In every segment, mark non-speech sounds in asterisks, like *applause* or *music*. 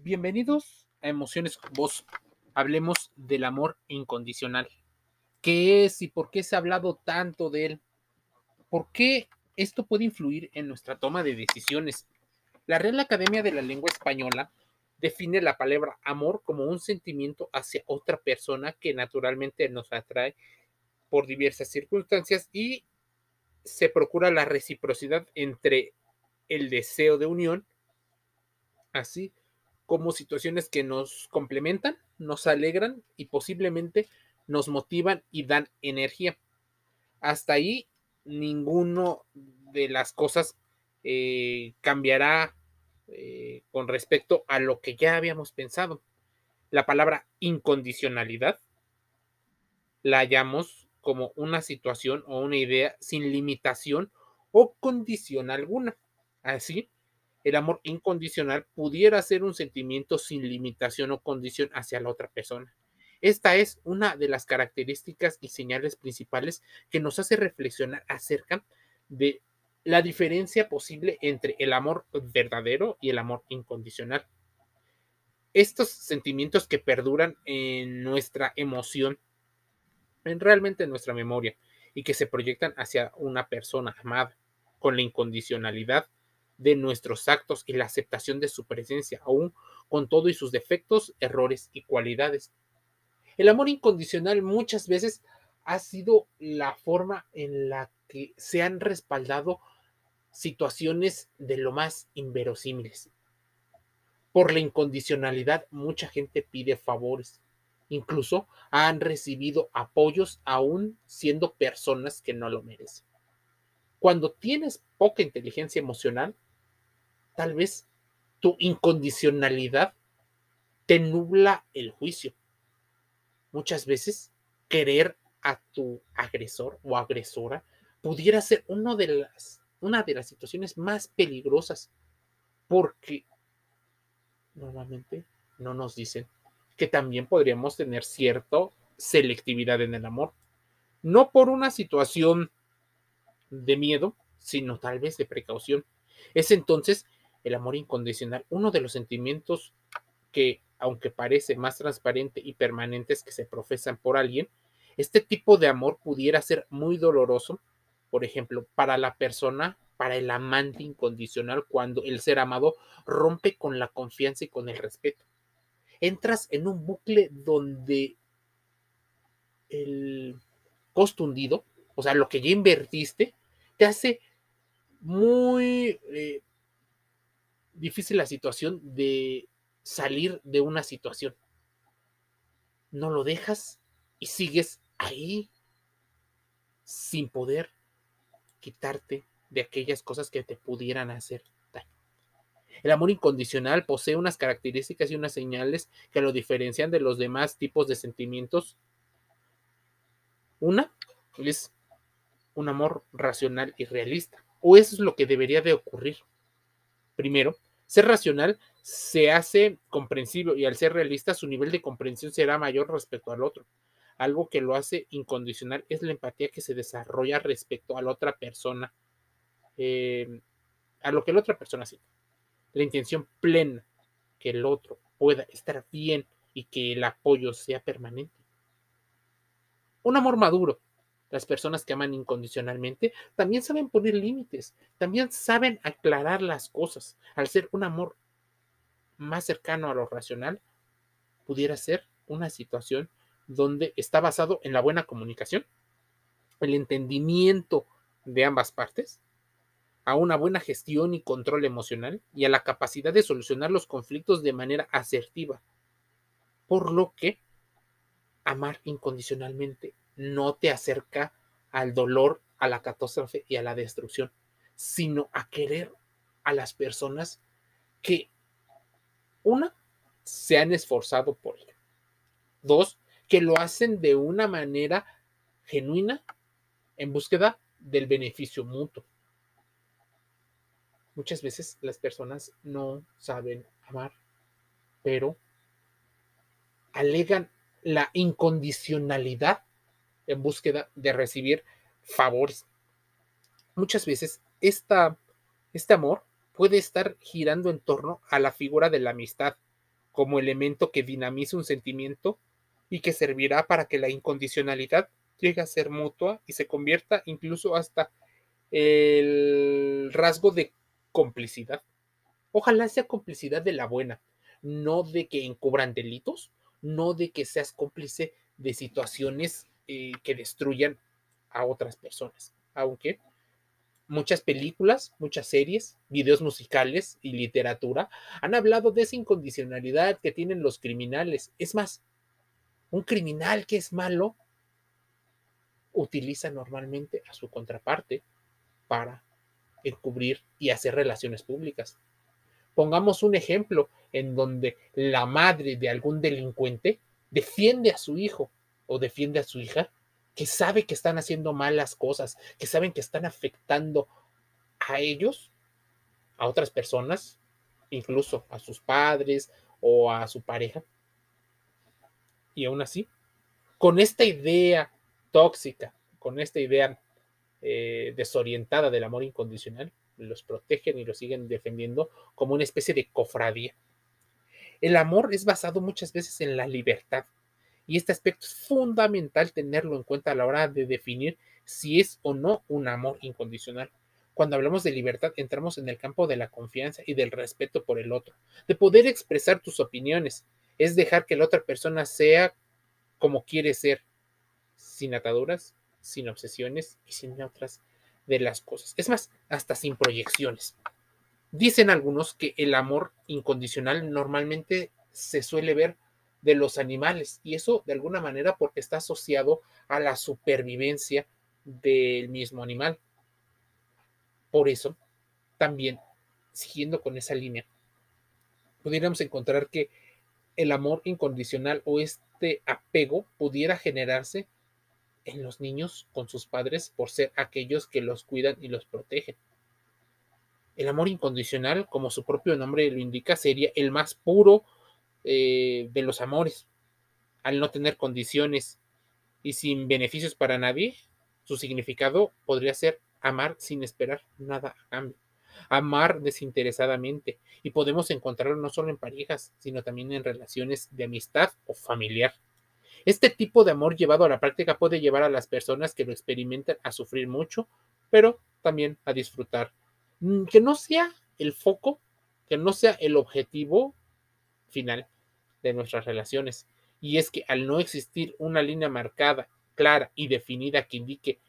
Bienvenidos a Emociones con Vos. Hablemos del amor incondicional. ¿Qué es y por qué se ha hablado tanto de él? ¿Por qué esto puede influir en nuestra toma de decisiones? La Real Academia de la Lengua Española define la palabra amor como un sentimiento hacia otra persona que naturalmente nos atrae por diversas circunstancias y se procura la reciprocidad entre el deseo de unión, así como situaciones que nos complementan, nos alegran y posiblemente nos motivan y dan energía. Hasta ahí, ninguno de las cosas eh, cambiará eh, con respecto a lo que ya habíamos pensado. La palabra incondicionalidad la hallamos como una situación o una idea sin limitación o condición alguna. Así, el amor incondicional pudiera ser un sentimiento sin limitación o condición hacia la otra persona. Esta es una de las características y señales principales que nos hace reflexionar acerca de la diferencia posible entre el amor verdadero y el amor incondicional. Estos sentimientos que perduran en nuestra emoción, en realmente en nuestra memoria, y que se proyectan hacia una persona amada, con la incondicionalidad de nuestros actos y la aceptación de su presencia, aún con todo y sus defectos, errores y cualidades. El amor incondicional muchas veces ha sido la forma en la que se han respaldado situaciones de lo más inverosímiles. Por la incondicionalidad, mucha gente pide favores. Incluso han recibido apoyos aún siendo personas que no lo merecen. Cuando tienes poca inteligencia emocional, tal vez tu incondicionalidad te nubla el juicio. Muchas veces querer a tu agresor o agresora pudiera ser de las, una de las situaciones más peligrosas porque normalmente no nos dicen que también podríamos tener cierta selectividad en el amor. No por una situación de miedo, sino tal vez de precaución. Es entonces el amor incondicional, uno de los sentimientos que, aunque parece más transparente y permanentes que se profesan por alguien, este tipo de amor pudiera ser muy doloroso, por ejemplo, para la persona, para el amante incondicional, cuando el ser amado rompe con la confianza y con el respeto. Entras en un bucle donde el costo hundido, o sea, lo que ya invertiste, te hace muy eh, difícil la situación de salir de una situación. No lo dejas y sigues ahí sin poder quitarte de aquellas cosas que te pudieran hacer daño. El amor incondicional posee unas características y unas señales que lo diferencian de los demás tipos de sentimientos. Una es un amor racional y realista, o eso es lo que debería de ocurrir. Primero, ser racional se hace comprensivo y al ser realista su nivel de comprensión será mayor respecto al otro. Algo que lo hace incondicional es la empatía que se desarrolla respecto a la otra persona, eh, a lo que la otra persona siente. La intención plena que el otro pueda estar bien y que el apoyo sea permanente. Un amor maduro las personas que aman incondicionalmente también saben poner límites, también saben aclarar las cosas. Al ser un amor más cercano a lo racional, pudiera ser una situación donde está basado en la buena comunicación, el entendimiento de ambas partes, a una buena gestión y control emocional y a la capacidad de solucionar los conflictos de manera asertiva. Por lo que amar incondicionalmente no te acerca al dolor, a la catástrofe y a la destrucción, sino a querer a las personas que, una, se han esforzado por ello. Dos, que lo hacen de una manera genuina en búsqueda del beneficio mutuo. Muchas veces las personas no saben amar, pero alegan la incondicionalidad en búsqueda de recibir favores. Muchas veces esta, este amor puede estar girando en torno a la figura de la amistad, como elemento que dinamiza un sentimiento y que servirá para que la incondicionalidad llegue a ser mutua y se convierta incluso hasta el rasgo de complicidad. Ojalá sea complicidad de la buena, no de que encubran delitos, no de que seas cómplice de situaciones que destruyan a otras personas. Aunque muchas películas, muchas series, videos musicales y literatura han hablado de esa incondicionalidad que tienen los criminales. Es más, un criminal que es malo utiliza normalmente a su contraparte para encubrir y hacer relaciones públicas. Pongamos un ejemplo en donde la madre de algún delincuente defiende a su hijo o defiende a su hija que sabe que están haciendo malas cosas, que saben que están afectando a ellos, a otras personas, incluso a sus padres o a su pareja. Y aún así, con esta idea tóxica, con esta idea eh, desorientada del amor incondicional, los protegen y los siguen defendiendo como una especie de cofradía. El amor es basado muchas veces en la libertad y este aspecto es fundamental tenerlo en cuenta a la hora de definir si es o no un amor incondicional. Cuando hablamos de libertad, entramos en el campo de la confianza y del respeto por el otro, de poder expresar tus opiniones, es dejar que la otra persona sea como quiere ser, sin ataduras, sin obsesiones y sin otras de las cosas. Es más, hasta sin proyecciones. Dicen algunos que el amor incondicional normalmente se suele ver de los animales y eso de alguna manera porque está asociado a la supervivencia del mismo animal. Por eso, también, siguiendo con esa línea, pudiéramos encontrar que el amor incondicional o este apego pudiera generarse en los niños con sus padres por ser aquellos que los cuidan y los protegen. El amor incondicional, como su propio nombre lo indica, sería el más puro eh, de los amores. Al no tener condiciones y sin beneficios para nadie, su significado podría ser amar sin esperar nada a cambio, amar desinteresadamente. Y podemos encontrarlo no solo en parejas, sino también en relaciones de amistad o familiar. Este tipo de amor llevado a la práctica puede llevar a las personas que lo experimentan a sufrir mucho, pero también a disfrutar. Mm, que no sea el foco, que no sea el objetivo final de nuestras relaciones. Y es que al no existir una línea marcada, clara y definida que indique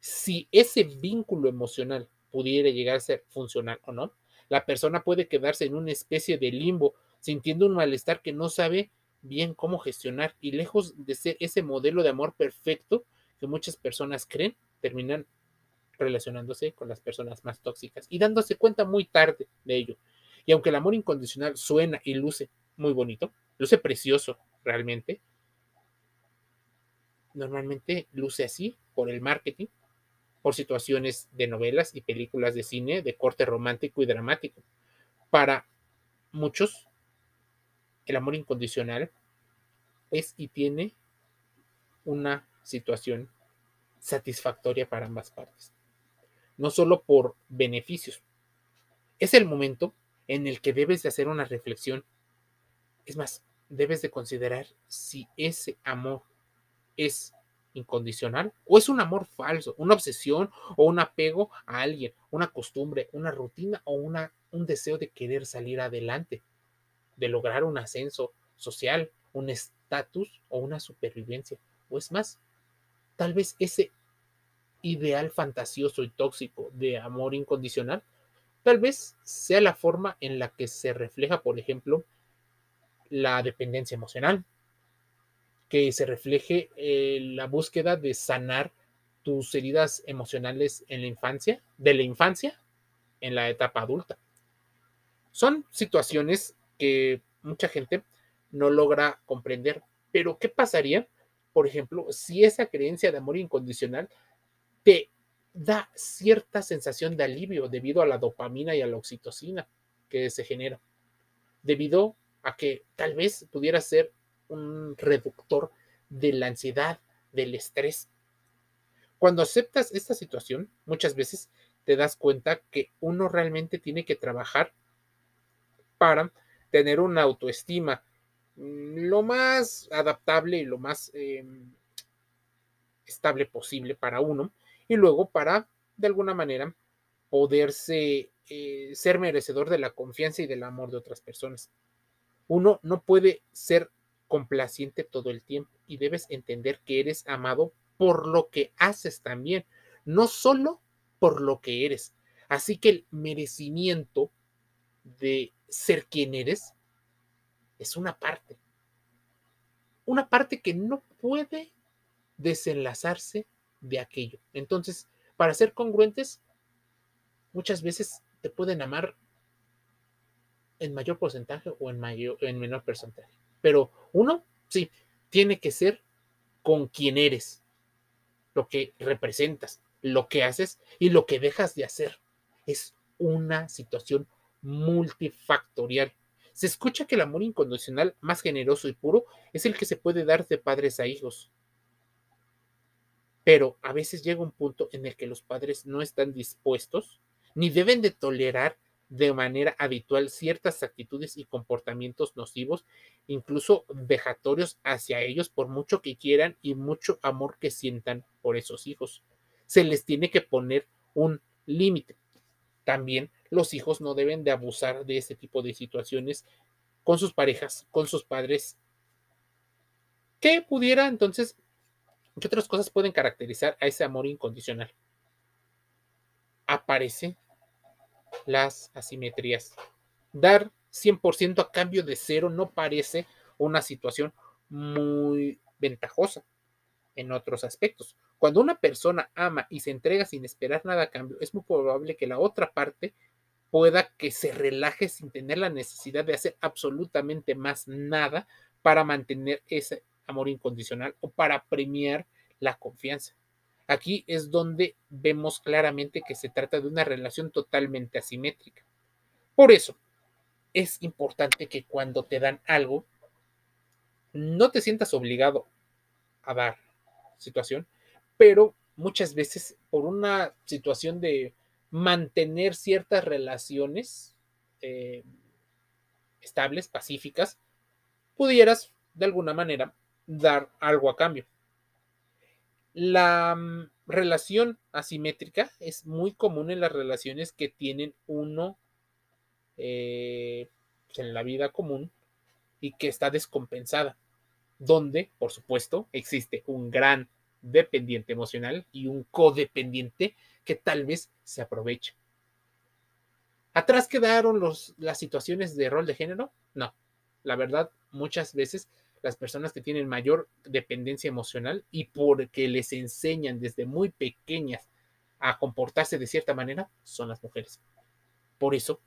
si ese vínculo emocional pudiera llegar a ser funcional o no, la persona puede quedarse en una especie de limbo, sintiendo un malestar que no sabe bien cómo gestionar y lejos de ser ese modelo de amor perfecto que muchas personas creen, terminan relacionándose con las personas más tóxicas y dándose cuenta muy tarde de ello. Y aunque el amor incondicional suena y luce muy bonito, luce precioso realmente, normalmente luce así por el marketing, por situaciones de novelas y películas de cine de corte romántico y dramático. Para muchos, el amor incondicional es y tiene una situación satisfactoria para ambas partes. No solo por beneficios. Es el momento en el que debes de hacer una reflexión. Es más, debes de considerar si ese amor es incondicional o es un amor falso, una obsesión o un apego a alguien, una costumbre, una rutina o una, un deseo de querer salir adelante de lograr un ascenso social, un estatus o una supervivencia. O es más, tal vez ese ideal fantasioso y tóxico de amor incondicional, tal vez sea la forma en la que se refleja, por ejemplo, la dependencia emocional, que se refleje eh, la búsqueda de sanar tus heridas emocionales en la infancia, de la infancia en la etapa adulta. Son situaciones que mucha gente no logra comprender. Pero, ¿qué pasaría, por ejemplo, si esa creencia de amor incondicional te da cierta sensación de alivio debido a la dopamina y a la oxitocina que se genera? Debido a que tal vez pudiera ser un reductor de la ansiedad, del estrés. Cuando aceptas esta situación, muchas veces te das cuenta que uno realmente tiene que trabajar para tener una autoestima mm, lo más adaptable y lo más em, estable posible para uno y luego para, de alguna manera, poderse eh, ser merecedor de la confianza y del amor de otras personas. Uno no puede ser complaciente todo el tiempo y debes entender que eres amado por lo que haces también, no solo por lo que eres. Así que el merecimiento de ser quien eres es una parte. Una parte que no puede desenlazarse de aquello. Entonces, para ser congruentes, muchas veces te pueden amar en mayor porcentaje o en, mayor, en menor porcentaje. Pero uno, sí, tiene que ser con quien eres, lo que representas, lo que haces y lo que dejas de hacer. Es una situación multifactorial. Se escucha que el amor incondicional más generoso y puro es el que se puede dar de padres a hijos. Pero a veces llega un punto en el que los padres no están dispuestos ni deben de tolerar de manera habitual ciertas actitudes y comportamientos nocivos, incluso vejatorios hacia ellos por mucho que quieran y mucho amor que sientan por esos hijos. Se les tiene que poner un límite. También los hijos no deben de abusar de este tipo de situaciones con sus parejas, con sus padres. ¿Qué pudiera entonces, qué otras cosas pueden caracterizar a ese amor incondicional? Aparece las asimetrías. Dar 100% a cambio de cero no parece una situación muy ventajosa en otros aspectos. Cuando una persona ama y se entrega sin esperar nada a cambio, es muy probable que la otra parte pueda que se relaje sin tener la necesidad de hacer absolutamente más nada para mantener ese amor incondicional o para premiar la confianza. Aquí es donde vemos claramente que se trata de una relación totalmente asimétrica. Por eso, es importante que cuando te dan algo, no te sientas obligado a dar situación, pero muchas veces por una situación de mantener ciertas relaciones eh, estables, pacíficas, pudieras de alguna manera dar algo a cambio. La mm, relación asimétrica es muy común en las relaciones que tienen uno eh, pues, en la vida común y que está descompensada, donde, por supuesto, existe un gran dependiente emocional y un codependiente que tal vez se aprovecha. ¿Atrás quedaron los, las situaciones de rol de género? No, la verdad, muchas veces las personas que tienen mayor dependencia emocional y porque les enseñan desde muy pequeñas a comportarse de cierta manera son las mujeres. Por eso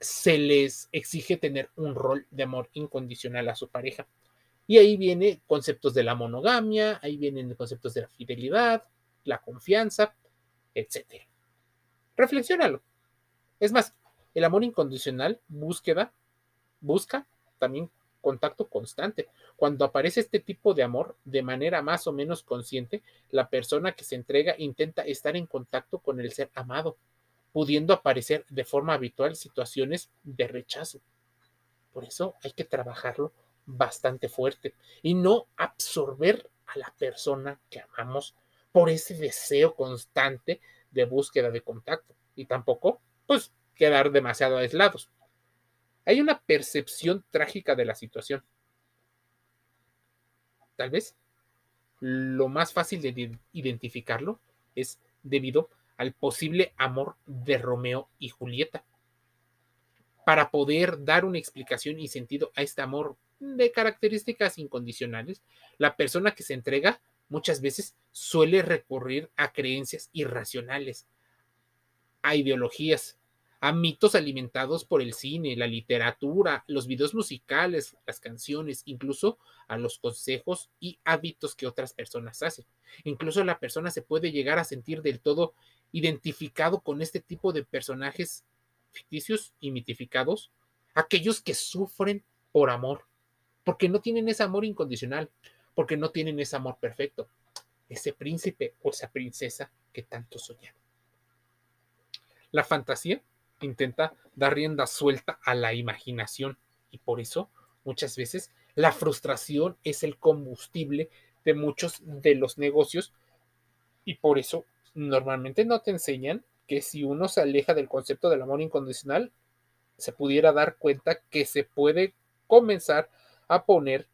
se les exige tener un rol de amor incondicional a su pareja. Y ahí vienen conceptos de la monogamia, ahí vienen conceptos de la fidelidad, la confianza, etc. Reflexiónalo. Es más, el amor incondicional búsqueda, busca también contacto constante. Cuando aparece este tipo de amor de manera más o menos consciente, la persona que se entrega intenta estar en contacto con el ser amado, pudiendo aparecer de forma habitual situaciones de rechazo. Por eso hay que trabajarlo bastante fuerte y no absorber a la persona que amamos por ese deseo constante de búsqueda de contacto y tampoco pues quedar demasiado aislados. Hay una percepción trágica de la situación. Tal vez lo más fácil de identificarlo es debido al posible amor de Romeo y Julieta. Para poder dar una explicación y sentido a este amor de características incondicionales, la persona que se entrega muchas veces suele recurrir a creencias irracionales, a ideologías, a mitos alimentados por el cine, la literatura, los videos musicales, las canciones, incluso a los consejos y hábitos que otras personas hacen. Incluso la persona se puede llegar a sentir del todo identificado con este tipo de personajes ficticios y mitificados, aquellos que sufren por amor, porque no tienen ese amor incondicional, porque no tienen ese amor perfecto, ese príncipe o esa princesa que tanto soñan. La fantasía intenta dar rienda suelta a la imaginación. Y por eso muchas veces la frustración es el combustible de muchos de los negocios. Y por eso normalmente no te enseñan que si uno se aleja del concepto del amor incondicional, se pudiera dar cuenta que se puede comenzar a poner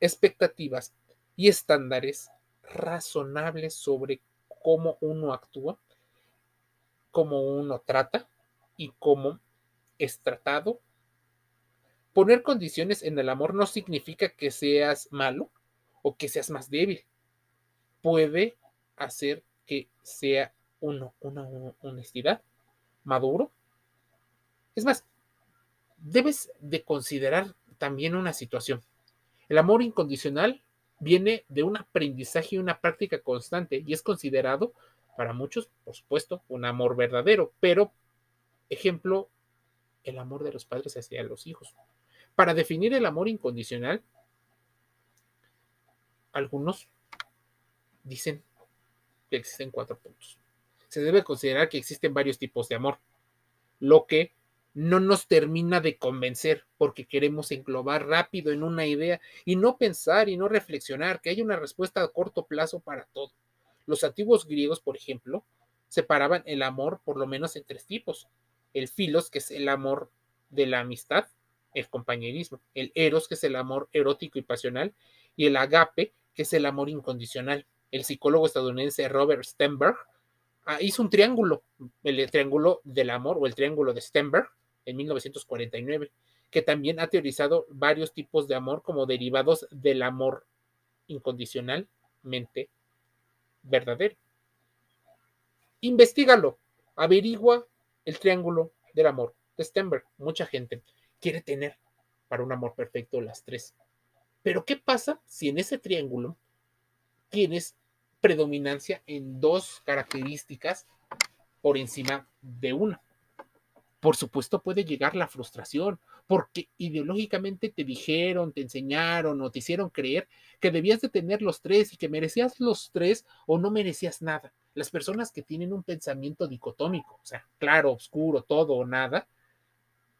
expectativas y estándares razonables sobre cómo uno actúa, cómo uno trata y cómo es tratado. Poner condiciones en el amor no significa que seas malo o que seas más débil. Puede hacer que sea uno una honestidad maduro. Es más, debes de considerar también una situación. El amor incondicional viene de un aprendizaje y una práctica constante y es considerado para muchos, por supuesto, un amor verdadero, pero, ejemplo, el amor de los padres hacia los hijos. Para definir el amor incondicional, algunos dicen que existen cuatro puntos. Se debe considerar que existen varios tipos de amor, lo que no nos termina de convencer porque queremos englobar rápido en una idea y no pensar y no reflexionar que hay una respuesta a corto plazo para todo. Los antiguos griegos, por ejemplo, separaban el amor por lo menos en tres tipos. El filos, que es el amor de la amistad, el compañerismo, el eros, que es el amor erótico y pasional, y el agape, que es el amor incondicional. El psicólogo estadounidense Robert Stenberg ah, hizo un triángulo, el triángulo del amor o el triángulo de Stenberg, en 1949, que también ha teorizado varios tipos de amor como derivados del amor incondicionalmente verdadero. Investígalo, averigua el triángulo del amor de Stenberg. Mucha gente quiere tener para un amor perfecto las tres. Pero ¿qué pasa si en ese triángulo tienes predominancia en dos características por encima de una? por supuesto puede llegar la frustración, porque ideológicamente te dijeron, te enseñaron o te hicieron creer que debías de tener los tres y que merecías los tres o no merecías nada. Las personas que tienen un pensamiento dicotómico, o sea, claro, oscuro, todo o nada,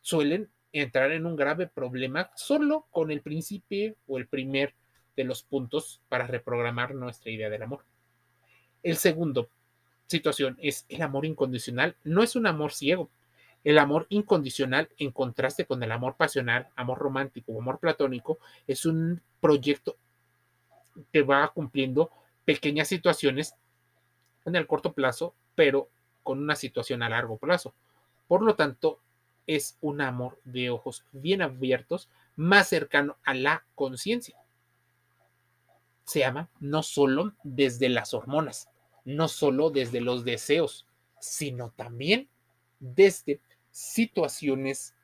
suelen entrar en un grave problema solo con el principio o el primer de los puntos para reprogramar nuestra idea del amor. El segundo situación es el amor incondicional. No es un amor ciego, el amor incondicional, en contraste con el amor pasional, amor romántico o amor platónico, es un proyecto que va cumpliendo pequeñas situaciones en el corto plazo, pero con una situación a largo plazo. Por lo tanto, es un amor de ojos bien abiertos, más cercano a la conciencia. Se ama no solo desde las hormonas, no solo desde los deseos, sino también desde situaciones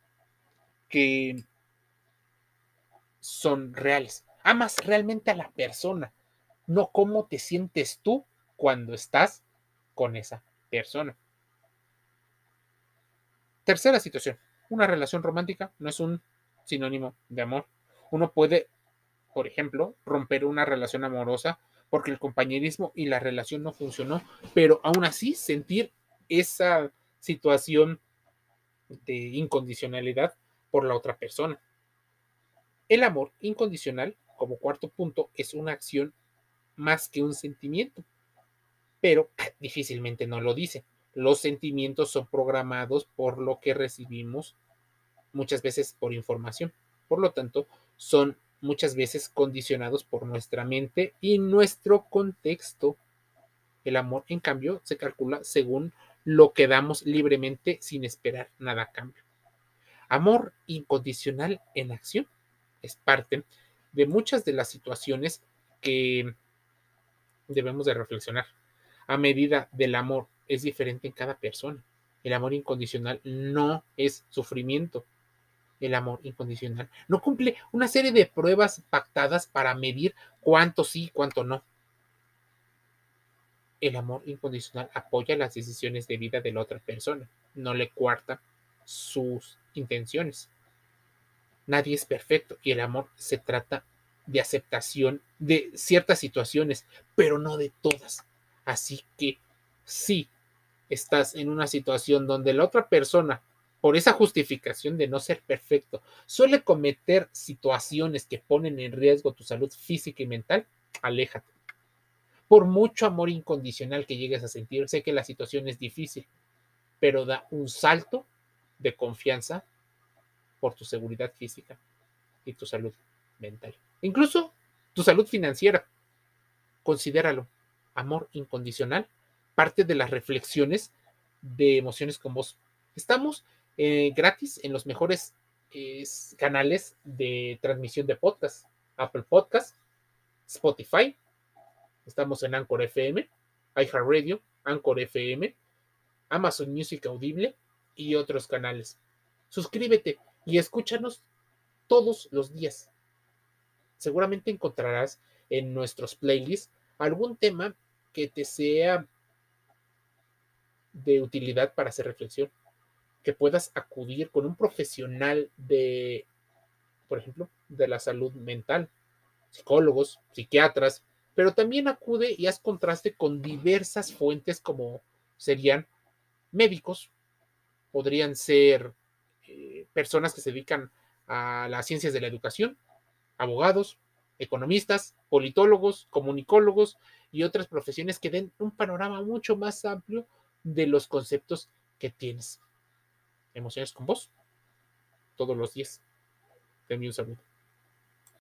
que son reales. Amas realmente a la persona, no cómo te sientes tú cuando estás con esa persona. Tercera situación, una relación romántica no es un sinónimo de amor. Uno puede, por ejemplo, romper una relación amorosa porque el compañerismo y la relación no funcionó, pero aún así sentir esa situación de incondicionalidad por la otra persona. El amor incondicional, como cuarto punto, es una acción más que un sentimiento, pero *laughs* difícilmente no lo dice. Los sentimientos son programados por lo que recibimos muchas veces por información. Por lo tanto, son muchas veces condicionados por nuestra mente y nuestro contexto. El amor, en cambio, se calcula según lo que damos libremente sin esperar nada a cambio. Amor incondicional en acción es parte de muchas de las situaciones que debemos de reflexionar. A medida del amor es diferente en cada persona. El amor incondicional no es sufrimiento. El amor incondicional no cumple una serie de pruebas pactadas para medir cuánto sí, cuánto no. El amor incondicional apoya las decisiones de vida de la otra persona, no le cuarta sus intenciones. Nadie es perfecto y el amor se trata de aceptación de ciertas situaciones, pero no de todas. Así que si estás en una situación donde la otra persona por esa justificación de no ser perfecto, suele cometer situaciones que ponen en riesgo tu salud física y mental, aléjate. Por mucho amor incondicional que llegues a sentir, sé que la situación es difícil, pero da un salto de confianza por tu seguridad física y tu salud mental. Incluso tu salud financiera. Considéralo. Amor incondicional. Parte de las reflexiones de emociones con vos. Estamos eh, gratis en los mejores canales de transmisión de podcast. Apple Podcast, Spotify. Estamos en Anchor FM, iHeartRadio, Anchor FM, Amazon Music Audible y otros canales. Suscríbete y escúchanos todos los días. Seguramente encontrarás en nuestros playlists algún tema que te sea de utilidad para hacer reflexión, que puedas acudir con un profesional de, por ejemplo, de la salud mental, psicólogos, psiquiatras, pero también acude y haz contraste con diversas fuentes como serían médicos, podrían ser eh, personas que se dedican a las ciencias de la educación, abogados, economistas, politólogos, comunicólogos y otras profesiones que den un panorama mucho más amplio de los conceptos que tienes. Emociones con vos todos los días. de un saludo.